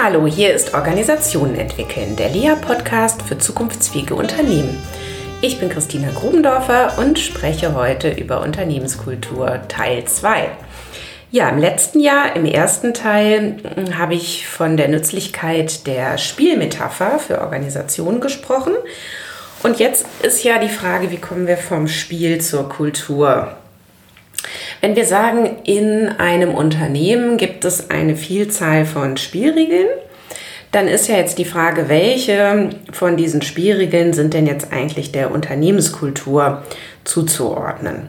Hallo, hier ist Organisationen entwickeln, der LEA-Podcast für zukunftsfähige Unternehmen. Ich bin Christina Grubendorfer und spreche heute über Unternehmenskultur Teil 2. Ja, im letzten Jahr, im ersten Teil, hm, habe ich von der Nützlichkeit der Spielmetapher für Organisationen gesprochen. Und jetzt ist ja die Frage, wie kommen wir vom Spiel zur Kultur? Wenn wir sagen, in einem Unternehmen gibt es eine Vielzahl von Spielregeln, dann ist ja jetzt die Frage, welche von diesen Spielregeln sind denn jetzt eigentlich der Unternehmenskultur zuzuordnen?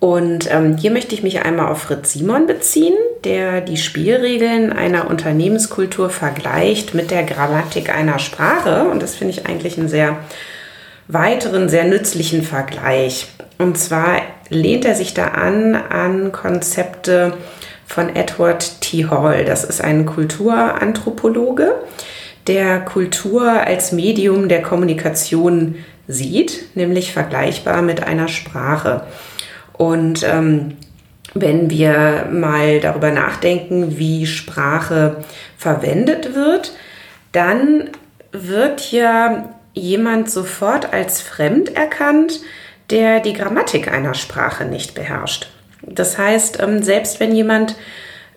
Und ähm, hier möchte ich mich einmal auf Fritz Simon beziehen, der die Spielregeln einer Unternehmenskultur vergleicht mit der Grammatik einer Sprache. Und das finde ich eigentlich einen sehr weiteren, sehr nützlichen Vergleich. Und zwar lehnt er sich da an an Konzepte von Edward T. Hall. Das ist ein Kulturanthropologe, der Kultur als Medium der Kommunikation sieht, nämlich vergleichbar mit einer Sprache. Und ähm, wenn wir mal darüber nachdenken, wie Sprache verwendet wird, dann wird ja jemand sofort als fremd erkannt, der die Grammatik einer Sprache nicht beherrscht. Das heißt, ähm, selbst wenn jemand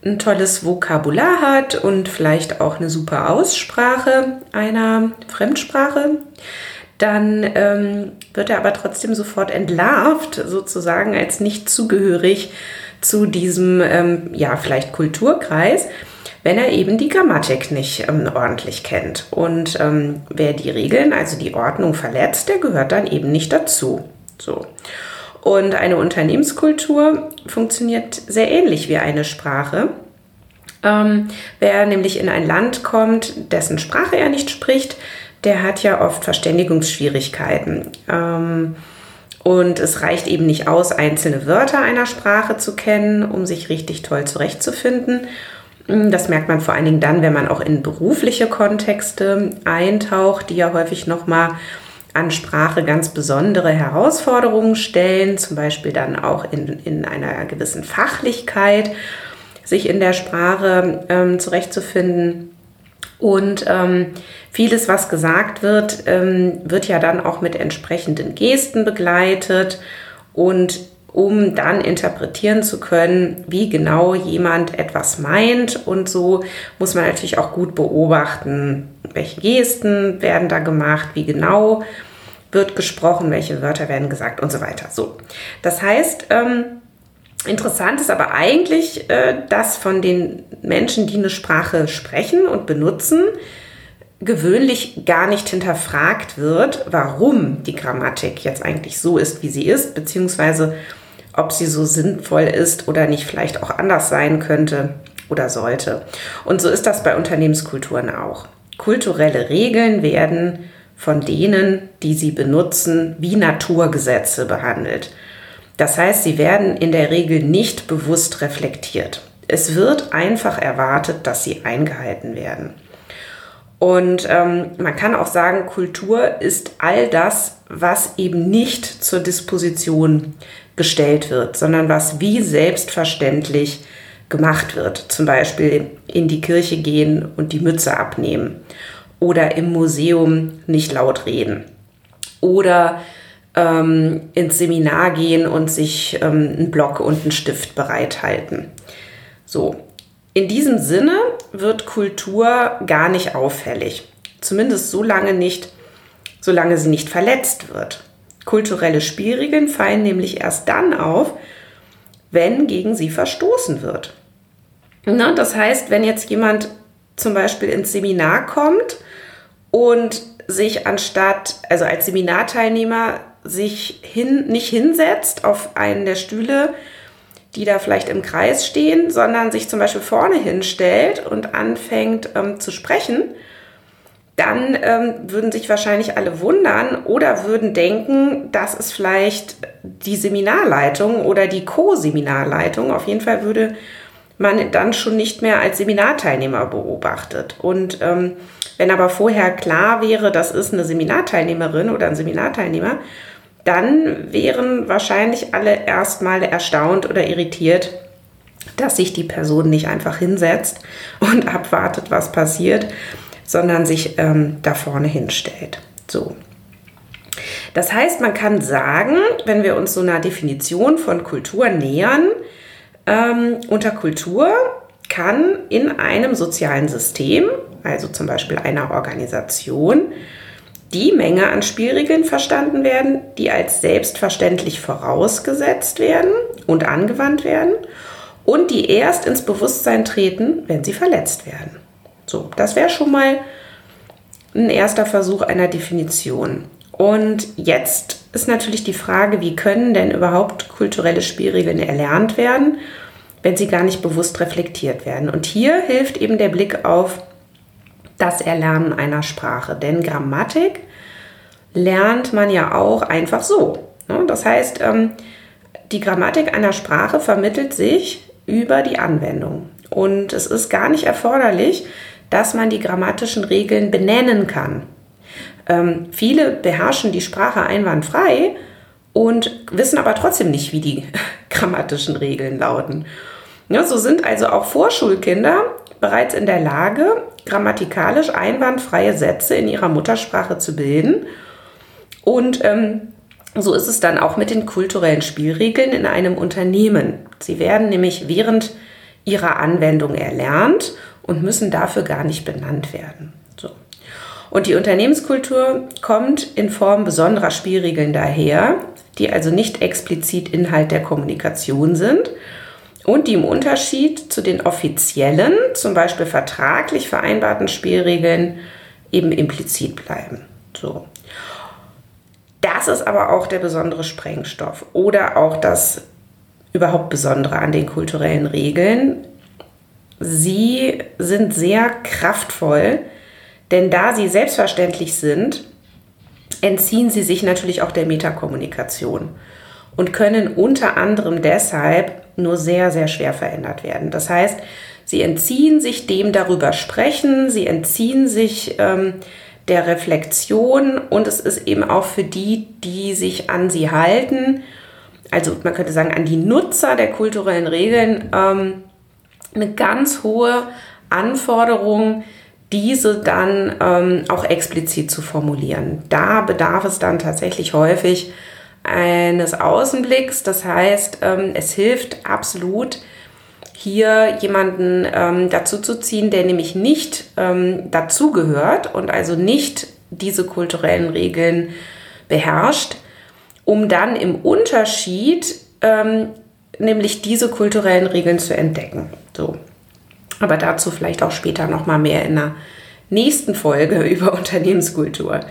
ein tolles Vokabular hat und vielleicht auch eine super Aussprache einer Fremdsprache, dann ähm, wird er aber trotzdem sofort entlarvt, sozusagen als nicht zugehörig zu diesem, ähm, ja, vielleicht Kulturkreis, wenn er eben die Grammatik nicht ähm, ordentlich kennt. Und ähm, wer die Regeln, also die Ordnung verletzt, der gehört dann eben nicht dazu. So. Und eine Unternehmenskultur funktioniert sehr ähnlich wie eine Sprache. Ähm, wer nämlich in ein Land kommt, dessen Sprache er nicht spricht, der hat ja oft Verständigungsschwierigkeiten. Ähm, und es reicht eben nicht aus, einzelne Wörter einer Sprache zu kennen, um sich richtig toll zurechtzufinden. Das merkt man vor allen Dingen dann, wenn man auch in berufliche Kontexte eintaucht, die ja häufig nochmal an Sprache ganz besondere Herausforderungen stellen, zum Beispiel dann auch in, in einer gewissen Fachlichkeit, sich in der Sprache ähm, zurechtzufinden. Und ähm, vieles, was gesagt wird, ähm, wird ja dann auch mit entsprechenden Gesten begleitet und um dann interpretieren zu können, wie genau jemand etwas meint. Und so muss man natürlich auch gut beobachten, welche Gesten werden da gemacht, wie genau wird gesprochen, welche Wörter werden gesagt und so weiter. So, das heißt, ähm, interessant ist aber eigentlich, äh, dass von den Menschen, die eine Sprache sprechen und benutzen, gewöhnlich gar nicht hinterfragt wird, warum die Grammatik jetzt eigentlich so ist, wie sie ist, beziehungsweise ob sie so sinnvoll ist oder nicht vielleicht auch anders sein könnte oder sollte. Und so ist das bei Unternehmenskulturen auch. Kulturelle Regeln werden von denen, die sie benutzen, wie Naturgesetze behandelt. Das heißt, sie werden in der Regel nicht bewusst reflektiert. Es wird einfach erwartet, dass sie eingehalten werden. Und ähm, man kann auch sagen, Kultur ist all das, was eben nicht zur Disposition gestellt wird, sondern was wie selbstverständlich gemacht wird. Zum Beispiel in die Kirche gehen und die Mütze abnehmen oder im Museum nicht laut reden oder ähm, ins Seminar gehen und sich ähm, einen Block und einen Stift bereithalten. So, in diesem Sinne wird Kultur gar nicht auffällig. Zumindest so lange nicht, solange sie nicht verletzt wird. Kulturelle Spielregeln fallen nämlich erst dann auf, wenn gegen sie verstoßen wird. Na, das heißt, wenn jetzt jemand zum Beispiel ins Seminar kommt und sich anstatt, also als Seminarteilnehmer, sich hin, nicht hinsetzt auf einen der Stühle, die da vielleicht im Kreis stehen, sondern sich zum Beispiel vorne hinstellt und anfängt ähm, zu sprechen, dann ähm, würden sich wahrscheinlich alle wundern oder würden denken, das ist vielleicht die Seminarleitung oder die Co-Seminarleitung. Auf jeden Fall würde man dann schon nicht mehr als Seminarteilnehmer beobachtet. Und ähm, wenn aber vorher klar wäre, das ist eine Seminarteilnehmerin oder ein Seminarteilnehmer, dann wären wahrscheinlich alle erstmal erstaunt oder irritiert, dass sich die Person nicht einfach hinsetzt und abwartet, was passiert, sondern sich ähm, da vorne hinstellt. So. Das heißt, man kann sagen, wenn wir uns so einer Definition von Kultur nähern, ähm, unter Kultur kann in einem sozialen System, also zum Beispiel einer Organisation, die Menge an Spielregeln verstanden werden, die als selbstverständlich vorausgesetzt werden und angewandt werden und die erst ins Bewusstsein treten, wenn sie verletzt werden. So, das wäre schon mal ein erster Versuch einer Definition. Und jetzt ist natürlich die Frage, wie können denn überhaupt kulturelle Spielregeln erlernt werden, wenn sie gar nicht bewusst reflektiert werden. Und hier hilft eben der Blick auf das Erlernen einer Sprache. Denn Grammatik lernt man ja auch einfach so. Ne? Das heißt, ähm, die Grammatik einer Sprache vermittelt sich über die Anwendung. Und es ist gar nicht erforderlich, dass man die grammatischen Regeln benennen kann. Ähm, viele beherrschen die Sprache einwandfrei und wissen aber trotzdem nicht, wie die grammatischen Regeln lauten. Ja, so sind also auch Vorschulkinder bereits in der Lage, grammatikalisch einwandfreie Sätze in ihrer Muttersprache zu bilden. Und ähm, so ist es dann auch mit den kulturellen Spielregeln in einem Unternehmen. Sie werden nämlich während ihrer Anwendung erlernt und müssen dafür gar nicht benannt werden. So. Und die Unternehmenskultur kommt in Form besonderer Spielregeln daher, die also nicht explizit Inhalt der Kommunikation sind und die im Unterschied zu den offiziellen, zum Beispiel vertraglich vereinbarten Spielregeln eben implizit bleiben. So. Das ist aber auch der besondere Sprengstoff oder auch das überhaupt Besondere an den kulturellen Regeln. Sie sind sehr kraftvoll, denn da sie selbstverständlich sind, entziehen sie sich natürlich auch der Metakommunikation und können unter anderem deshalb nur sehr, sehr schwer verändert werden. Das heißt, sie entziehen sich dem darüber sprechen, sie entziehen sich ähm, der Reflexion und es ist eben auch für die, die sich an sie halten, also man könnte sagen an die Nutzer der kulturellen Regeln, ähm, eine ganz hohe Anforderung, diese dann ähm, auch explizit zu formulieren. Da bedarf es dann tatsächlich häufig eines Außenblicks. Das heißt, ähm, es hilft absolut, hier jemanden ähm, dazu zu ziehen, der nämlich nicht ähm, dazugehört und also nicht diese kulturellen Regeln beherrscht, um dann im Unterschied ähm, nämlich diese kulturellen Regeln zu entdecken. So. Aber dazu vielleicht auch später noch mal mehr in der nächsten Folge über Unternehmenskultur.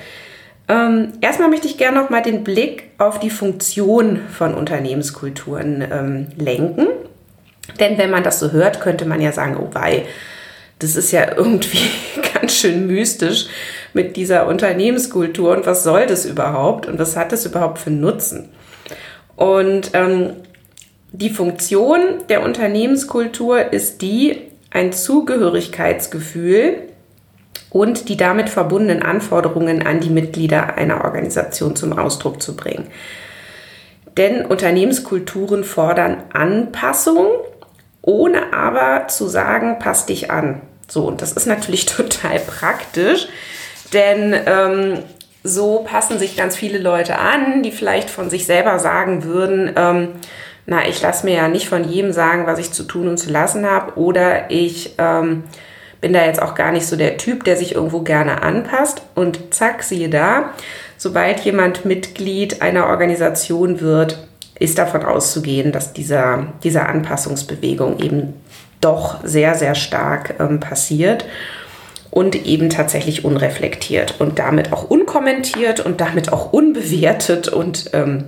Ähm, erstmal möchte ich gerne noch mal den Blick auf die Funktion von Unternehmenskulturen ähm, lenken denn wenn man das so hört, könnte man ja sagen, oh wei, das ist ja irgendwie ganz schön mystisch mit dieser Unternehmenskultur und was soll das überhaupt und was hat das überhaupt für Nutzen? Und ähm, die Funktion der Unternehmenskultur ist die, ein Zugehörigkeitsgefühl und die damit verbundenen Anforderungen an die Mitglieder einer Organisation zum Ausdruck zu bringen. Denn Unternehmenskulturen fordern Anpassung ohne aber zu sagen, pass dich an. So, und das ist natürlich total praktisch, denn ähm, so passen sich ganz viele Leute an, die vielleicht von sich selber sagen würden, ähm, na, ich lasse mir ja nicht von jedem sagen, was ich zu tun und zu lassen habe, oder ich ähm, bin da jetzt auch gar nicht so der Typ, der sich irgendwo gerne anpasst. Und zack, siehe da, sobald jemand Mitglied einer Organisation wird, ist davon auszugehen, dass dieser, diese Anpassungsbewegung eben doch sehr, sehr stark ähm, passiert und eben tatsächlich unreflektiert und damit auch unkommentiert und damit auch unbewertet und ähm,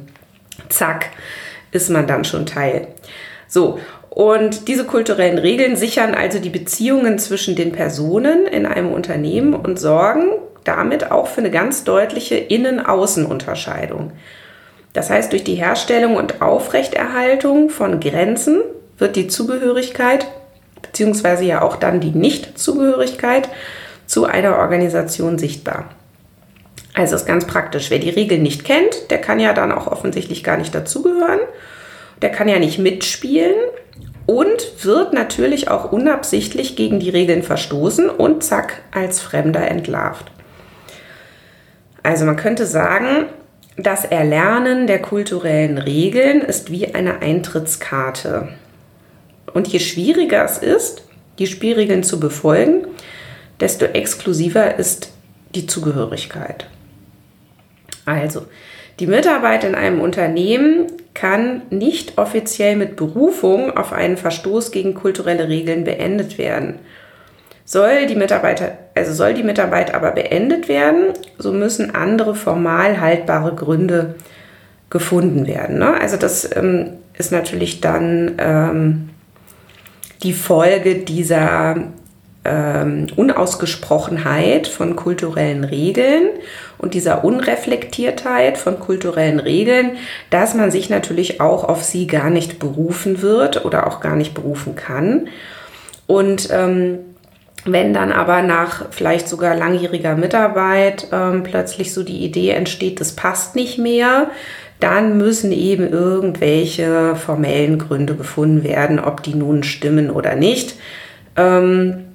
zack ist man dann schon Teil. So, und diese kulturellen Regeln sichern also die Beziehungen zwischen den Personen in einem Unternehmen und sorgen damit auch für eine ganz deutliche Innen-Außen-Unterscheidung. Das heißt, durch die Herstellung und Aufrechterhaltung von Grenzen wird die Zugehörigkeit beziehungsweise ja auch dann die Nichtzugehörigkeit zu einer Organisation sichtbar. Also ist ganz praktisch. Wer die Regeln nicht kennt, der kann ja dann auch offensichtlich gar nicht dazugehören. Der kann ja nicht mitspielen und wird natürlich auch unabsichtlich gegen die Regeln verstoßen und zack als Fremder entlarvt. Also man könnte sagen, das Erlernen der kulturellen Regeln ist wie eine Eintrittskarte. Und je schwieriger es ist, die Spielregeln zu befolgen, desto exklusiver ist die Zugehörigkeit. Also, die Mitarbeit in einem Unternehmen kann nicht offiziell mit Berufung auf einen Verstoß gegen kulturelle Regeln beendet werden. Soll die, Mitarbeiter, also soll die Mitarbeit aber beendet werden, so müssen andere formal haltbare Gründe gefunden werden. Ne? Also das ähm, ist natürlich dann ähm, die Folge dieser ähm, Unausgesprochenheit von kulturellen Regeln und dieser Unreflektiertheit von kulturellen Regeln, dass man sich natürlich auch auf sie gar nicht berufen wird oder auch gar nicht berufen kann. Und ähm, wenn dann aber nach vielleicht sogar langjähriger Mitarbeit ähm, plötzlich so die Idee entsteht, das passt nicht mehr, dann müssen eben irgendwelche formellen Gründe gefunden werden, ob die nun stimmen oder nicht. Ähm,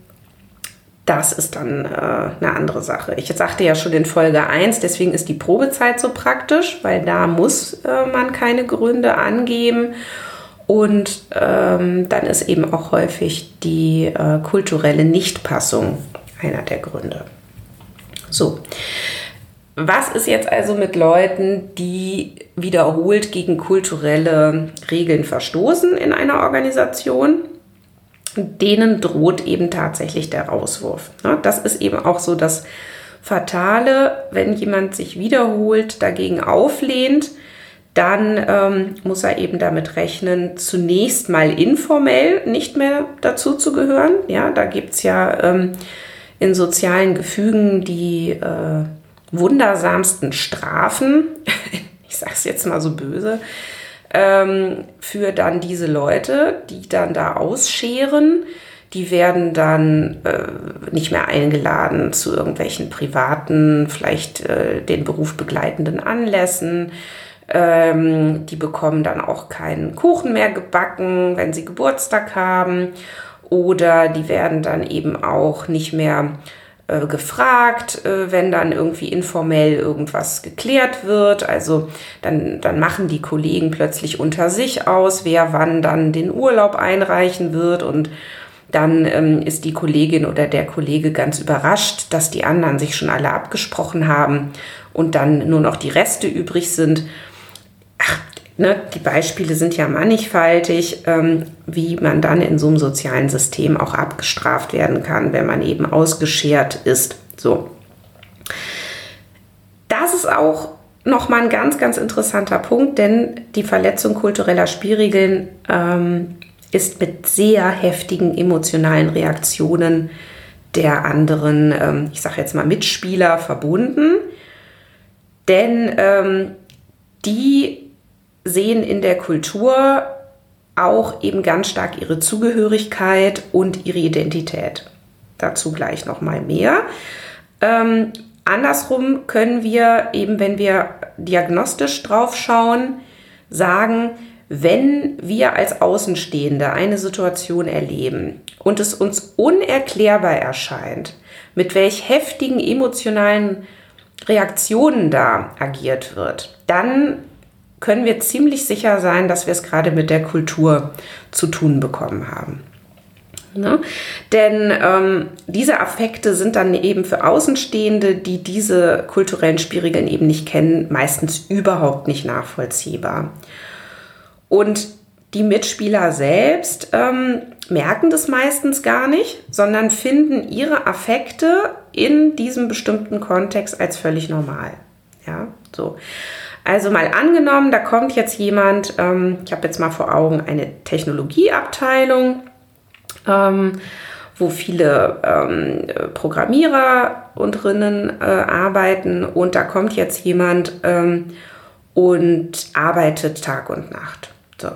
das ist dann äh, eine andere Sache. Ich sagte ja schon in Folge 1, deswegen ist die Probezeit so praktisch, weil da muss äh, man keine Gründe angeben. Und ähm, dann ist eben auch häufig die äh, kulturelle Nichtpassung einer der Gründe. So, was ist jetzt also mit Leuten, die wiederholt gegen kulturelle Regeln verstoßen in einer Organisation? Denen droht eben tatsächlich der Rauswurf. Das ist eben auch so das Fatale, wenn jemand sich wiederholt dagegen auflehnt, dann ähm, muss er eben damit rechnen, zunächst mal informell nicht mehr dazu zu gehören. Ja, da gibt es ja ähm, in sozialen Gefügen die äh, wundersamsten Strafen. ich sage es jetzt mal so böse ähm, für dann diese Leute, die dann da ausscheren. Die werden dann äh, nicht mehr eingeladen zu irgendwelchen privaten, vielleicht äh, den Beruf begleitenden Anlässen. Ähm, die bekommen dann auch keinen Kuchen mehr gebacken, wenn sie Geburtstag haben. Oder die werden dann eben auch nicht mehr äh, gefragt, äh, wenn dann irgendwie informell irgendwas geklärt wird. Also dann, dann machen die Kollegen plötzlich unter sich aus, wer wann dann den Urlaub einreichen wird und dann ähm, ist die Kollegin oder der Kollege ganz überrascht, dass die anderen sich schon alle abgesprochen haben und dann nur noch die Reste übrig sind. Ne, die Beispiele sind ja mannigfaltig, ähm, wie man dann in so einem sozialen System auch abgestraft werden kann, wenn man eben ausgeschert ist. So. Das ist auch nochmal ein ganz, ganz interessanter Punkt, denn die Verletzung kultureller Spielregeln ähm, ist mit sehr heftigen emotionalen Reaktionen der anderen, ähm, ich sage jetzt mal Mitspieler, verbunden. Denn ähm, die sehen in der Kultur auch eben ganz stark ihre Zugehörigkeit und ihre Identität. Dazu gleich noch mal mehr. Ähm, andersrum können wir eben, wenn wir diagnostisch drauf schauen, sagen, wenn wir als Außenstehende eine Situation erleben und es uns unerklärbar erscheint, mit welch heftigen emotionalen Reaktionen da agiert wird, dann können wir ziemlich sicher sein, dass wir es gerade mit der Kultur zu tun bekommen haben. Ne? Denn ähm, diese Affekte sind dann eben für Außenstehende, die diese kulturellen Spielregeln eben nicht kennen, meistens überhaupt nicht nachvollziehbar. Und die Mitspieler selbst ähm, merken das meistens gar nicht, sondern finden ihre Affekte in diesem bestimmten Kontext als völlig normal. Ja, so. Also mal angenommen, da kommt jetzt jemand, ähm, ich habe jetzt mal vor Augen eine Technologieabteilung, ähm, wo viele ähm, Programmierer und drinnen äh, arbeiten und da kommt jetzt jemand ähm, und arbeitet Tag und Nacht. So.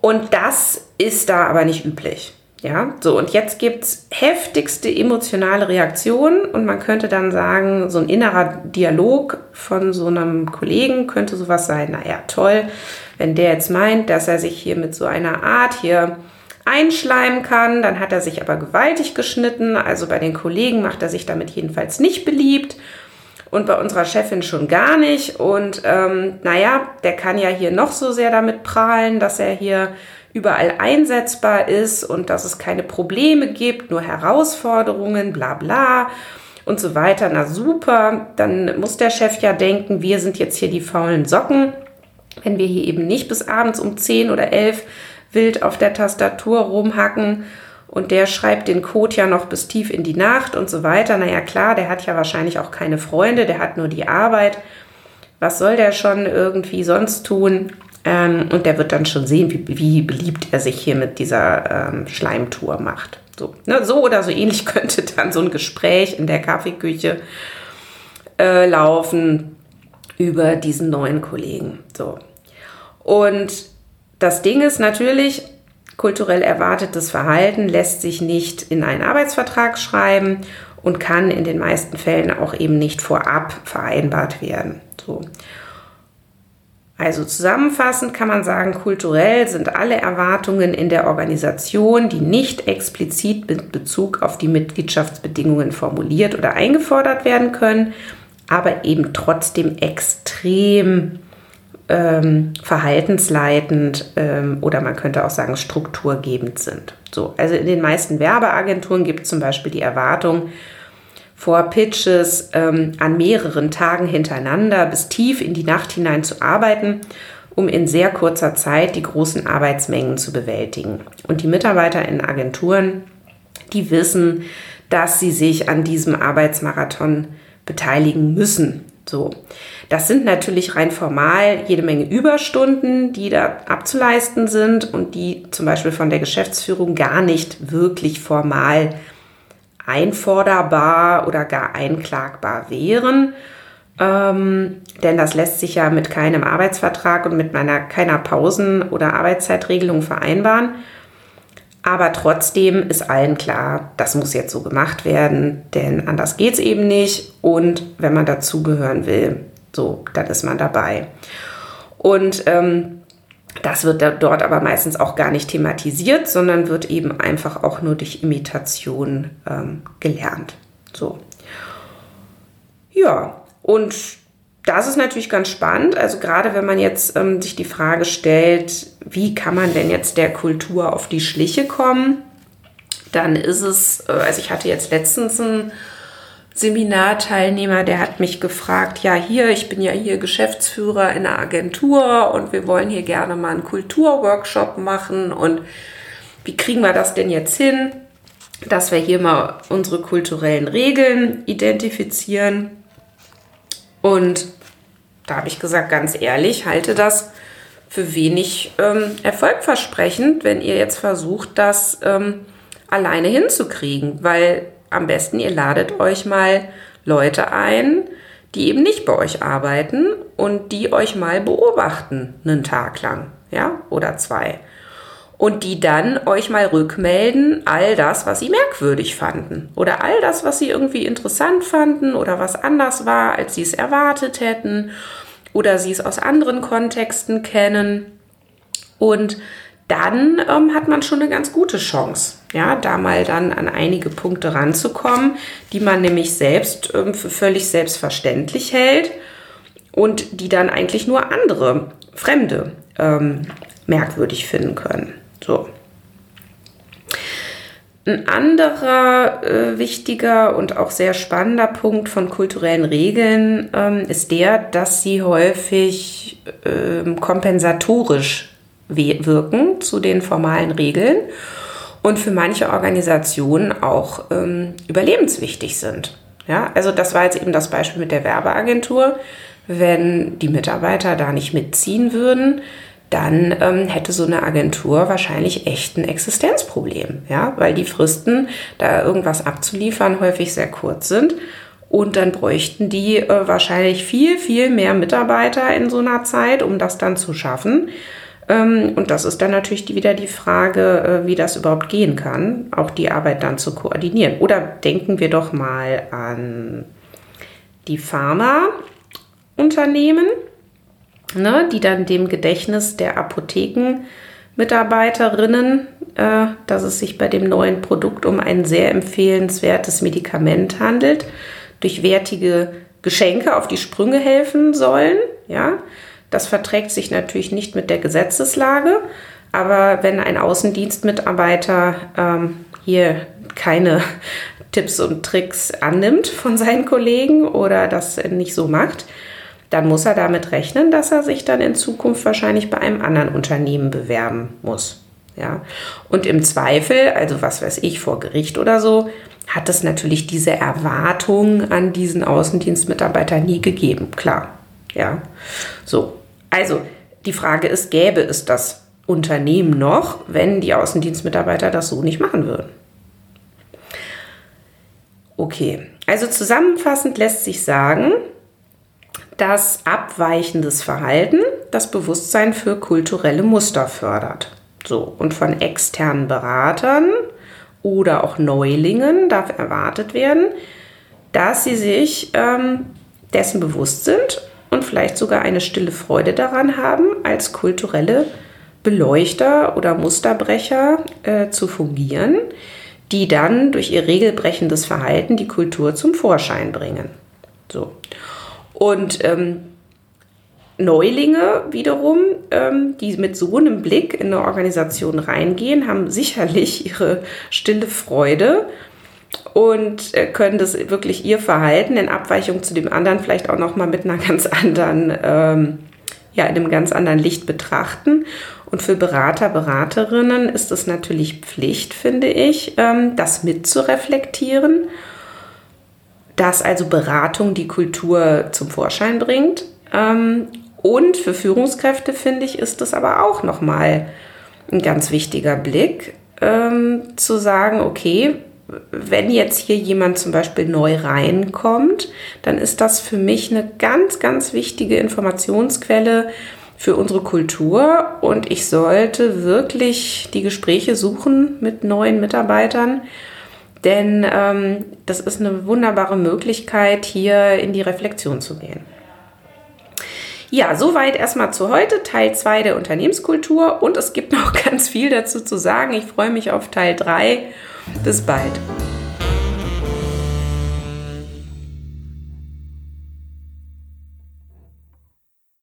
Und das ist da aber nicht üblich. Ja, so und jetzt gibt es heftigste emotionale Reaktionen und man könnte dann sagen, so ein innerer Dialog von so einem Kollegen könnte sowas sein, naja, toll, wenn der jetzt meint, dass er sich hier mit so einer Art hier einschleimen kann, dann hat er sich aber gewaltig geschnitten. Also bei den Kollegen macht er sich damit jedenfalls nicht beliebt und bei unserer Chefin schon gar nicht. Und ähm, naja, der kann ja hier noch so sehr damit prahlen, dass er hier überall einsetzbar ist und dass es keine Probleme gibt, nur Herausforderungen, bla bla und so weiter. Na super, dann muss der Chef ja denken, wir sind jetzt hier die faulen Socken, wenn wir hier eben nicht bis abends um 10 oder 11 wild auf der Tastatur rumhacken und der schreibt den Code ja noch bis tief in die Nacht und so weiter. Naja, klar, der hat ja wahrscheinlich auch keine Freunde, der hat nur die Arbeit. Was soll der schon irgendwie sonst tun? Ähm, und der wird dann schon sehen, wie, wie beliebt er sich hier mit dieser ähm, Schleimtour macht. So, ne, so oder so ähnlich könnte dann so ein Gespräch in der Kaffeeküche äh, laufen über diesen neuen Kollegen. So. Und das Ding ist natürlich, kulturell erwartetes Verhalten lässt sich nicht in einen Arbeitsvertrag schreiben und kann in den meisten Fällen auch eben nicht vorab vereinbart werden. So. Also zusammenfassend kann man sagen, kulturell sind alle Erwartungen in der Organisation, die nicht explizit mit Bezug auf die Mitgliedschaftsbedingungen formuliert oder eingefordert werden können, aber eben trotzdem extrem ähm, verhaltensleitend ähm, oder man könnte auch sagen strukturgebend sind. So, also in den meisten Werbeagenturen gibt es zum Beispiel die Erwartung, vor Pitches ähm, an mehreren Tagen hintereinander bis tief in die Nacht hinein zu arbeiten, um in sehr kurzer Zeit die großen Arbeitsmengen zu bewältigen. Und die Mitarbeiter in Agenturen, die wissen, dass sie sich an diesem Arbeitsmarathon beteiligen müssen. So. Das sind natürlich rein formal jede Menge Überstunden, die da abzuleisten sind und die zum Beispiel von der Geschäftsführung gar nicht wirklich formal einforderbar oder gar einklagbar wären. Ähm, denn das lässt sich ja mit keinem Arbeitsvertrag und mit meiner, keiner Pausen- oder Arbeitszeitregelung vereinbaren. Aber trotzdem ist allen klar, das muss jetzt so gemacht werden, denn anders geht es eben nicht. Und wenn man dazugehören will, so, dann ist man dabei. Und ähm, das wird dort aber meistens auch gar nicht thematisiert, sondern wird eben einfach auch nur durch Imitation ähm, gelernt. So. Ja, und das ist natürlich ganz spannend. Also gerade wenn man jetzt ähm, sich die Frage stellt, wie kann man denn jetzt der Kultur auf die Schliche kommen, dann ist es, äh, also ich hatte jetzt letztens ein Seminarteilnehmer, der hat mich gefragt, ja hier, ich bin ja hier Geschäftsführer in einer Agentur und wir wollen hier gerne mal einen Kulturworkshop machen und wie kriegen wir das denn jetzt hin, dass wir hier mal unsere kulturellen Regeln identifizieren. Und da habe ich gesagt, ganz ehrlich, halte das für wenig ähm, erfolgversprechend, wenn ihr jetzt versucht, das ähm, alleine hinzukriegen, weil am besten, ihr ladet euch mal Leute ein, die eben nicht bei euch arbeiten und die euch mal beobachten, einen Tag lang, ja, oder zwei. Und die dann euch mal rückmelden, all das, was sie merkwürdig fanden. Oder all das, was sie irgendwie interessant fanden oder was anders war, als sie es erwartet hätten. Oder sie es aus anderen Kontexten kennen. Und dann ähm, hat man schon eine ganz gute Chance, ja, da mal dann an einige Punkte ranzukommen, die man nämlich selbst ähm, für völlig selbstverständlich hält und die dann eigentlich nur andere, Fremde ähm, merkwürdig finden können. So. Ein anderer äh, wichtiger und auch sehr spannender Punkt von kulturellen Regeln ähm, ist der, dass sie häufig ähm, kompensatorisch wirken zu den formalen Regeln und für manche Organisationen auch ähm, überlebenswichtig sind. Ja, also das war jetzt eben das Beispiel mit der Werbeagentur. Wenn die Mitarbeiter da nicht mitziehen würden, dann ähm, hätte so eine Agentur wahrscheinlich echt ein Existenzproblem, ja, weil die Fristen, da irgendwas abzuliefern, häufig sehr kurz sind. Und dann bräuchten die äh, wahrscheinlich viel, viel mehr Mitarbeiter in so einer Zeit, um das dann zu schaffen. Ähm, und das ist dann natürlich wieder die Frage, äh, wie das überhaupt gehen kann, auch die Arbeit dann zu koordinieren. Oder denken wir doch mal an die Pharmaunternehmen. ne, die dann dem Gedächtnis der Apothekenmitarbeiterinnen, äh, dass es sich bei dem neuen Produkt um ein sehr empfehlenswertes Medikament handelt, durch wertige Geschenke auf die Sprünge helfen sollen. Ja, das verträgt sich natürlich nicht mit der Gesetzeslage, aber wenn ein Außendienstmitarbeiter ähm, hier keine Tipps und Tricks annimmt von seinen Kollegen oder das nicht so macht, dann muss er damit rechnen, dass er sich dann in Zukunft wahrscheinlich bei einem anderen Unternehmen bewerben muss. Ja. Und im Zweifel, also was weiß ich, vor Gericht oder so, hat es natürlich diese Erwartung an diesen Außendienstmitarbeiter nie gegeben. Klar. Ja. So. Also, die Frage ist, gäbe es das Unternehmen noch, wenn die Außendienstmitarbeiter das so nicht machen würden? Okay, also zusammenfassend lässt sich sagen, dass abweichendes Verhalten das Bewusstsein für kulturelle Muster fördert. So, und von externen Beratern oder auch Neulingen darf erwartet werden, dass sie sich ähm, dessen bewusst sind und vielleicht sogar eine stille Freude daran haben, als kulturelle Beleuchter oder Musterbrecher äh, zu fungieren, die dann durch ihr regelbrechendes Verhalten die Kultur zum Vorschein bringen. So. Und ähm, Neulinge wiederum, ähm, die mit so einem Blick in eine Organisation reingehen, haben sicherlich ihre stille Freude und äh, können das wirklich ihr Verhalten in Abweichung zu dem anderen vielleicht auch noch mal mit einer ganz anderen, ähm, ja, in einem ganz anderen Licht betrachten und für Berater, Beraterinnen ist es natürlich Pflicht, finde ich, ähm, das mitzureflektieren, dass also Beratung die Kultur zum Vorschein bringt. Ähm, und für Führungskräfte, finde ich, ist es aber auch nochmal ein ganz wichtiger Blick, ähm, zu sagen, okay, wenn jetzt hier jemand zum Beispiel neu reinkommt, dann ist das für mich eine ganz, ganz wichtige Informationsquelle, für unsere Kultur und ich sollte wirklich die Gespräche suchen mit neuen Mitarbeitern, denn ähm, das ist eine wunderbare Möglichkeit, hier in die Reflexion zu gehen. Ja, soweit erstmal zu heute, Teil 2 der Unternehmenskultur und es gibt noch ganz viel dazu zu sagen. Ich freue mich auf Teil 3. Bis bald.